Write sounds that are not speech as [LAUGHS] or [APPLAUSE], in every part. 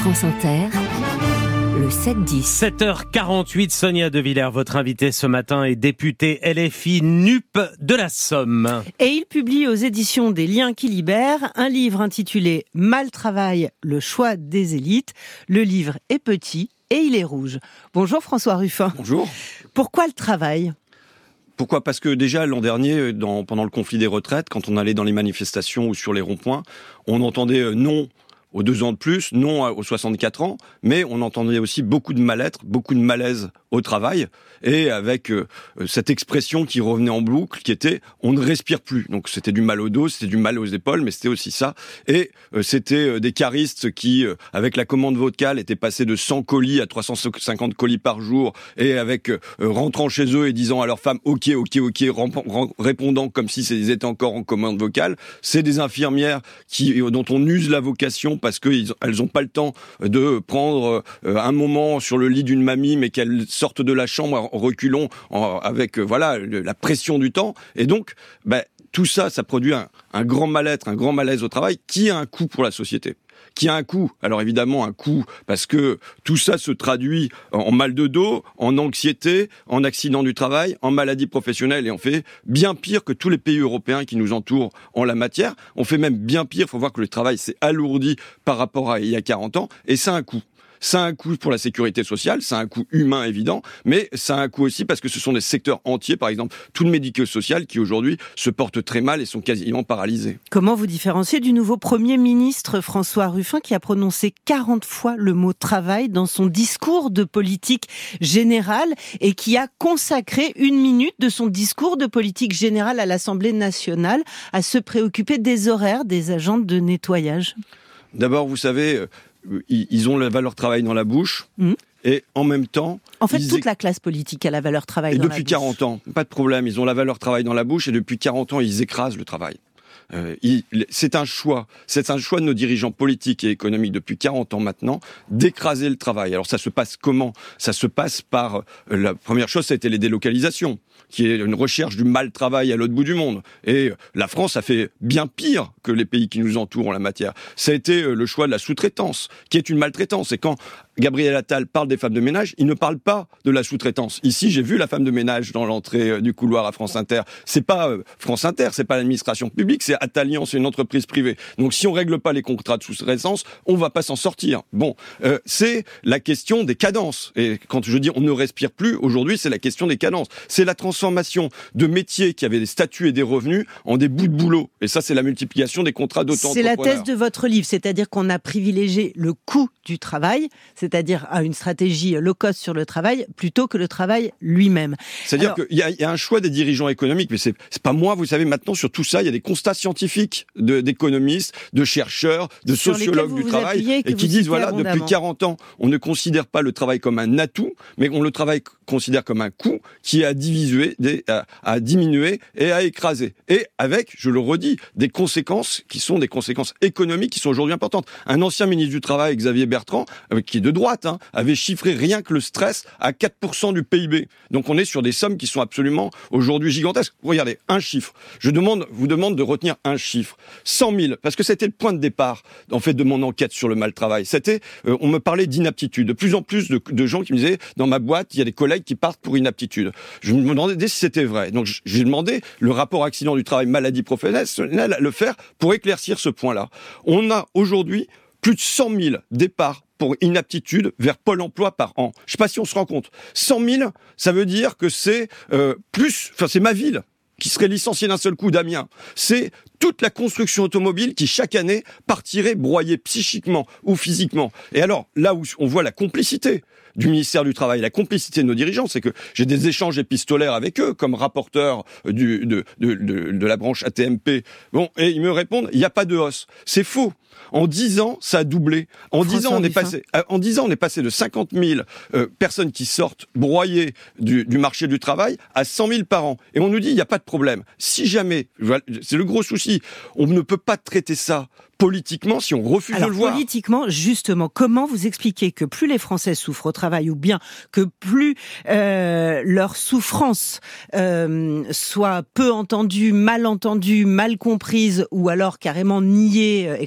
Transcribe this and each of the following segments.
France Inter, le 7-10. 7h48, Sonia De Villers, votre invitée ce matin est députée LFI NUP de la Somme. Et il publie aux éditions des Liens qui libèrent un livre intitulé Mal travail, le choix des élites. Le livre est petit et il est rouge. Bonjour François Ruffin. Bonjour. Pourquoi le travail? Pourquoi? Parce que déjà l'an dernier, dans, pendant le conflit des retraites, quand on allait dans les manifestations ou sur les ronds-points, on entendait euh, non aux deux ans de plus, non aux 64 ans, mais on entendait aussi beaucoup de mal-être, beaucoup de malaise au travail, et avec euh, cette expression qui revenait en boucle, qui était on ne respire plus. Donc c'était du mal au dos, c'était du mal aux épaules, mais c'était aussi ça. Et euh, c'était euh, des caristes qui, avec la commande vocale, étaient passés de 100 colis à 350 colis par jour, et avec rentrant chez eux et disant à leur femme ok, ok, ok, répondant comme si ils étaient encore en commande vocale. C'est des infirmières qui dont on use la vocation parce qu'elles n'ont pas le temps de prendre un moment sur le lit d'une mamie, mais qu'elles sortent de la chambre en reculons avec euh, voilà la pression du temps. Et donc, ben, tout ça, ça produit un, grand mal-être, un grand malaise au travail qui a un coût pour la société qui a un coût. Alors évidemment un coût parce que tout ça se traduit en mal de dos, en anxiété, en accident du travail, en maladie professionnelle et on fait bien pire que tous les pays européens qui nous entourent en la matière. On fait même bien pire, il faut voir que le travail s'est alourdi par rapport à il y a 40 ans et ça a un coût. Ça a un coût pour la sécurité sociale, ça a un coût humain évident, mais ça a un coût aussi parce que ce sont des secteurs entiers, par exemple tout le médico-social, qui aujourd'hui se portent très mal et sont quasiment paralysés. Comment vous différenciez du nouveau Premier ministre François Ruffin qui a prononcé 40 fois le mot travail dans son discours de politique générale et qui a consacré une minute de son discours de politique générale à l'Assemblée nationale à se préoccuper des horaires des agents de nettoyage? D'abord, vous savez, ils ont la valeur travail dans la bouche. Mmh. Et en même temps. En fait, toute la classe politique a la valeur travail dans la bouche. Depuis 40 ans, pas de problème, ils ont la valeur travail dans la bouche et depuis 40 ans, ils écrasent le travail. Euh, c'est un choix, c'est un choix de nos dirigeants politiques et économiques depuis 40 ans maintenant d'écraser le travail. Alors ça se passe comment? Ça se passe par euh, la première chose, c'était les délocalisations, qui est une recherche du mal travail à l'autre bout du monde. Et la France a fait bien pire que les pays qui nous entourent en la matière. Ça a été euh, le choix de la sous-traitance, qui est une maltraitance. Et quand Gabriel Attal parle des femmes de ménage, il ne parle pas de la sous-traitance. Ici, j'ai vu la femme de ménage dans l'entrée du couloir à France Inter. C'est pas France Inter, c'est pas l'administration publique, c'est Attalian, c'est une entreprise privée. Donc si on règle pas les contrats de sous-traitance, on va pas s'en sortir. Bon, euh, c'est la question des cadences. Et quand je dis on ne respire plus, aujourd'hui, c'est la question des cadences. C'est la transformation de métiers qui avaient des statuts et des revenus en des bouts de boulot. Et ça, c'est la multiplication des contrats d'autant. C'est la thèse de votre livre, c'est-à-dire qu'on a privilégié le coût du travail, c'est-à-dire à une stratégie low cost sur le travail, plutôt que le travail lui-même. C'est-à-dire qu'il y, y, a un choix des dirigeants économiques, mais c'est pas moi, vous savez, maintenant sur tout ça, il y a des constats scientifiques d'économistes, de, chercheurs, de sociologues du travail, et qui disent, voilà, depuis 40 ans, on ne considère pas le travail comme un atout, mais on le travail considère comme un coût qui a divisé, à, diminuer et à écraser. Et avec, je le redis, des conséquences qui sont des conséquences économiques qui sont aujourd'hui importantes. Un ancien ministre du Travail, Xavier Bertrand, euh, qui est de droite, hein, avait chiffré rien que le stress à 4% du PIB. Donc on est sur des sommes qui sont absolument aujourd'hui gigantesques. Regardez, un chiffre. Je demande, vous demande de retenir un chiffre. 100 000, parce que c'était le point de départ, en fait, de mon enquête sur le mal travail. C'était, euh, on me parlait d'inaptitude. De plus en plus de, gens qui me disaient, dans ma boîte, il y a des collègues qui partent pour inaptitude. Je me demandais si c'était vrai. Donc, j'ai demandé le rapport accident du travail maladie professionnelle à le faire pour éclaircir ce point-là. On a aujourd'hui plus de 100 000 départs pour inaptitude vers Pôle emploi par an. Je sais pas si on se rend compte. 100 000, ça veut dire que c'est euh, plus, enfin c'est ma ville qui serait licenciée d'un seul coup d'Amiens. C'est toute la construction automobile qui chaque année partirait broyée psychiquement ou physiquement. Et alors là où on voit la complicité du ministère du Travail, la complicité de nos dirigeants, c'est que j'ai des échanges épistolaires avec eux comme rapporteur du, de, de, de, de la branche ATMP. Bon, et ils me répondent, il n'y a pas de hausse. C'est faux. En 10 ans, ça a doublé. En 10 ans, on est passé, euh, en 10 ans, on est passé de 50 000 euh, personnes qui sortent broyées du, du, marché du travail à 100 000 par an. Et on nous dit, il n'y a pas de problème. Si jamais, c'est le gros souci, on ne peut pas traiter ça politiquement si on refuse de le voir. Politiquement, justement, comment vous expliquez que plus les Français souffrent au travail ou bien que plus euh, leur souffrance euh, soit peu entendue, mal entendue, mal comprise ou alors carrément niée, euh,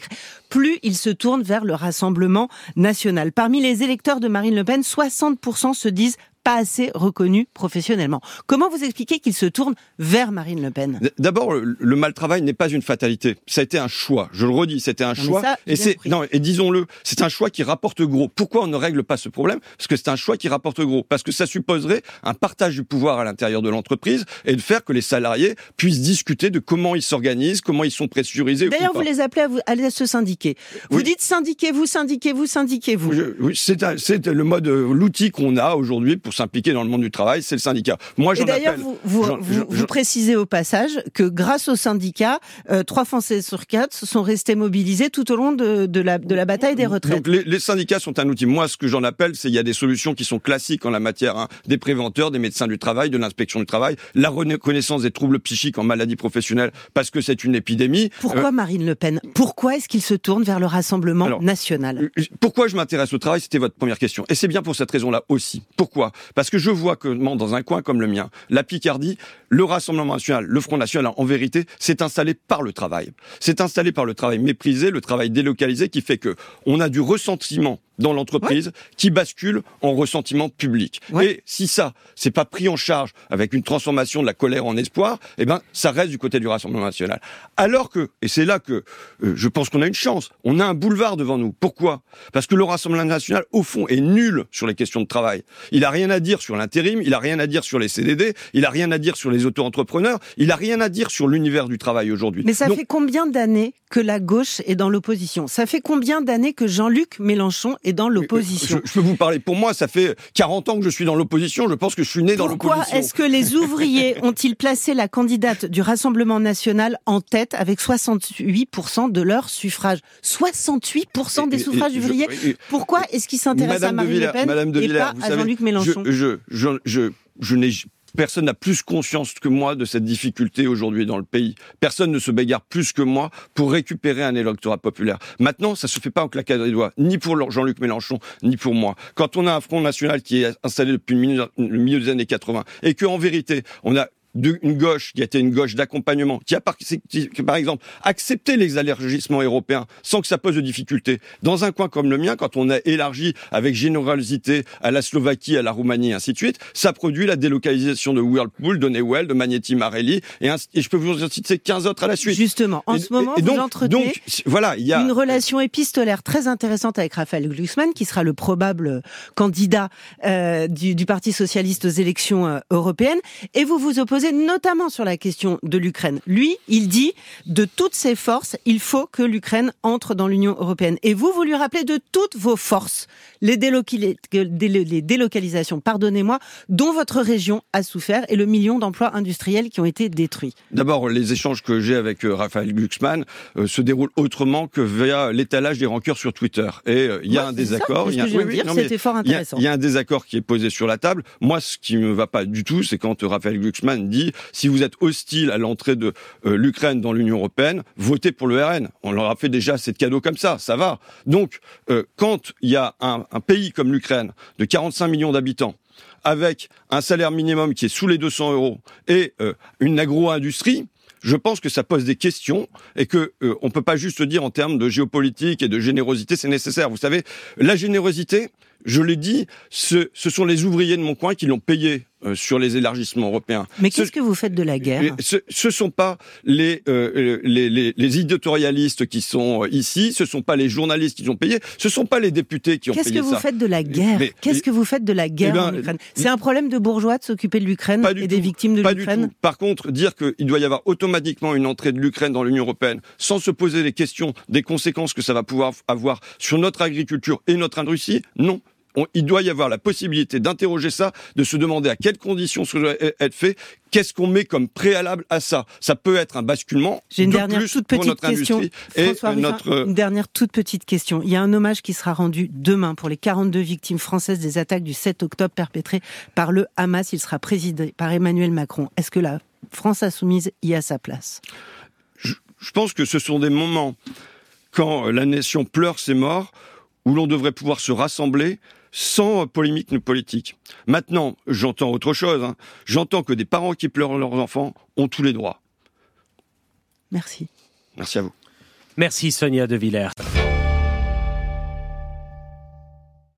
plus ils se tournent vers le Rassemblement national. Parmi les électeurs de Marine Le Pen, 60% se disent pas assez reconnu professionnellement. Comment vous expliquez qu'il se tourne vers Marine Le Pen? D'abord, le mal travail n'est pas une fatalité. Ça a été un choix. Je le redis, c'était un choix. et c'est non, et disons-le, c'est un choix qui rapporte gros. Pourquoi on ne règle pas ce problème? Parce que c'est un choix qui rapporte gros. Parce que ça supposerait un partage du pouvoir à l'intérieur de l'entreprise et de faire que les salariés puissent discuter de comment ils s'organisent, comment ils sont pressurisés. D'ailleurs, vous les appelez à, vous, à se syndiquer. Vous dites syndiquez-vous, syndiquez-vous, syndiquez-vous. Oui, c'est le mode, euh, l'outil qu'on a aujourd'hui pour s'impliquer dans le monde du travail, c'est le syndicat. Moi, Et d'ailleurs, vous, vous, précisez au passage que grâce au syndicat, euh, trois Français sur quatre sont restés mobilisés tout au long de, de, la, de la bataille des retraites. Donc les, les, syndicats sont un outil. Moi, ce que j'en appelle, c'est il y a des solutions qui sont classiques en la matière, hein, des préventeurs, des médecins du travail, de l'inspection du travail, la reconnaissance des troubles psychiques en maladie professionnelle parce que c'est une épidémie. Pourquoi euh, Marine Le Pen? Pourquoi est-ce qu'il se tourne vers le Rassemblement national? euh, Pourquoi je m'intéresse au travail? C'était votre première question. Et c'est bien pour cette raison-là aussi. Pourquoi? Parce que je vois que dans un coin comme le mien, la Picardie, le Rassemblement national, le Front national, en vérité, s'est installé par le travail. C'est installé par le travail méprisé, le travail délocalisé, qui fait que on a du ressentiment dans l'entreprise qui bascule en ressentiment public. Et si ça, c'est pas pris en charge avec une transformation de la colère en espoir, eh ben, ça reste du côté du Rassemblement national. Alors que, et c'est là que euh, je pense qu'on a une chance, on a un boulevard devant nous. Pourquoi? Parce que le Rassemblement national, au fond, est nul sur les questions de travail. Il a rien à dire sur l'intérim, il a rien à dire sur les CDD, il a rien à dire sur les auto-entrepreneurs, il a rien à dire sur l'univers du travail aujourd'hui. Mais ça fait combien d'années que la gauche est dans l'opposition? Ça fait combien d'années que Jean-Luc Mélenchon est dans l'opposition. Je, peux vous parler. Pour moi, ça fait 40 ans que je suis dans l'opposition. Je pense que je suis né dans l'opposition. Pourquoi est-ce que les ouvriers [LAUGHS] ont-ils placé la candidate du Rassemblement national en tête avec 68% de leur suffrage? 68% des suffrages ouvriers? Pourquoi est-ce qu'ils s'intéressent à Marine Le Pen Madame de et pas à Jean-Luc Mélenchon? je, je, je n'ai Personne n'a plus conscience que moi de cette difficulté aujourd'hui dans le pays. Personne ne se bagarre plus que moi pour récupérer un électorat populaire. Maintenant, ça se fait pas en claquant des doigts, ni pour Jean-Luc Mélenchon, ni pour moi. Quand on a un Front National qui est installé depuis le milieu des années 80 et que, en vérité, on a d'une gauche qui a été une gauche d'accompagnement, qui a par, par exemple accepté les élargissements européens sans que ça pose de difficultés. Dans un coin comme le mien, quand on a élargi avec générosité à la Slovaquie, à la Roumanie, et ainsi de suite, ça produit la délocalisation de Whirlpool, de Newell, de Magneti Marelli, et, et je peux vous en citer 15 autres à la suite. Justement, en ce moment, vous entretenez voilà, il y a... une relation épistolaire très intéressante avec Raphaël Glucksmann, qui sera le probable candidat euh, du, du, Parti socialiste aux élections euh, européennes, et vous vous opposez notamment sur la question de l'Ukraine. Lui, il dit de toutes ses forces, il faut que l'Ukraine entre dans l'Union européenne. Et vous, vous lui rappelez de toutes vos forces les, les délocalisations, pardonnez-moi, dont votre région a souffert et le million d'emplois industriels qui ont été détruits. D'abord, les échanges que j'ai avec euh, Raphaël Glucksmann euh, se déroulent autrement que via l'étalage des rancœurs sur Twitter. Et euh, il y a un désaccord. Il y a, Il y, a un désaccord qui est posé sur la table. Moi, ce qui me va pas du tout, c'est quand Raphaël Glucksmann dit si vous êtes hostile à l'entrée de l'Ukraine dans l'Union européenne, votez pour le RN. On leur a fait déjà cette cadeau comme ça, ça va. Donc, quand il y a un, un pays comme l'Ukraine, de 45 millions d'habitants, avec un salaire minimum qui est sous les 200 euros et euh, une agro-industrie, je pense que ça pose des questions et que euh, on peut pas juste dire en termes de géopolitique et de générosité, c'est nécessaire. Vous savez, la générosité, je l'ai dit, ce, ce, sont les ouvriers de mon coin qui l'ont payé euh, sur les élargissements européens. Mais qu'est-ce que vous faites de la guerre Ce ne sont pas les, euh, les, les, les, éditorialistes qui sont ici, ce sont pas les journalistes qui ont payé, ce sont pas les députés qui ont payé ça. Qu'est-ce que vous faites de la guerre Qu'est-ce que vous faites de la guerre eh ben, en Ukraine C'est un problème de bourgeois de s'occuper de l'Ukraine et des victimes de l'Ukraine Par contre, dire qu'il doit y avoir automatiquement une entrée de l'Ukraine dans l'Union européenne sans se poser les questions des conséquences que ça va pouvoir avoir sur notre agriculture et notre industrie, non il doit y avoir la possibilité d'interroger ça, de se demander à quelles conditions ça doit être fait, qu'est-ce qu'on met comme préalable à ça. Ça peut être un basculement. J'ai une dernière toute petite question. Et notre... Une dernière toute petite question. Il y a un hommage qui sera rendu demain pour les 42 victimes françaises des attaques du 7 octobre perpétrées par le Hamas. Il sera présidé par Emmanuel Macron. Est-ce que la France insoumise y a sa place? Je pense que ce sont des moments quand la nation pleure ses morts, où l'on devrait pouvoir se rassembler sans polémique ni politique. Maintenant, j'entends autre chose. Hein. J'entends que des parents qui pleurent leurs enfants ont tous les droits. Merci. Merci à vous. Merci Sonia De Villers.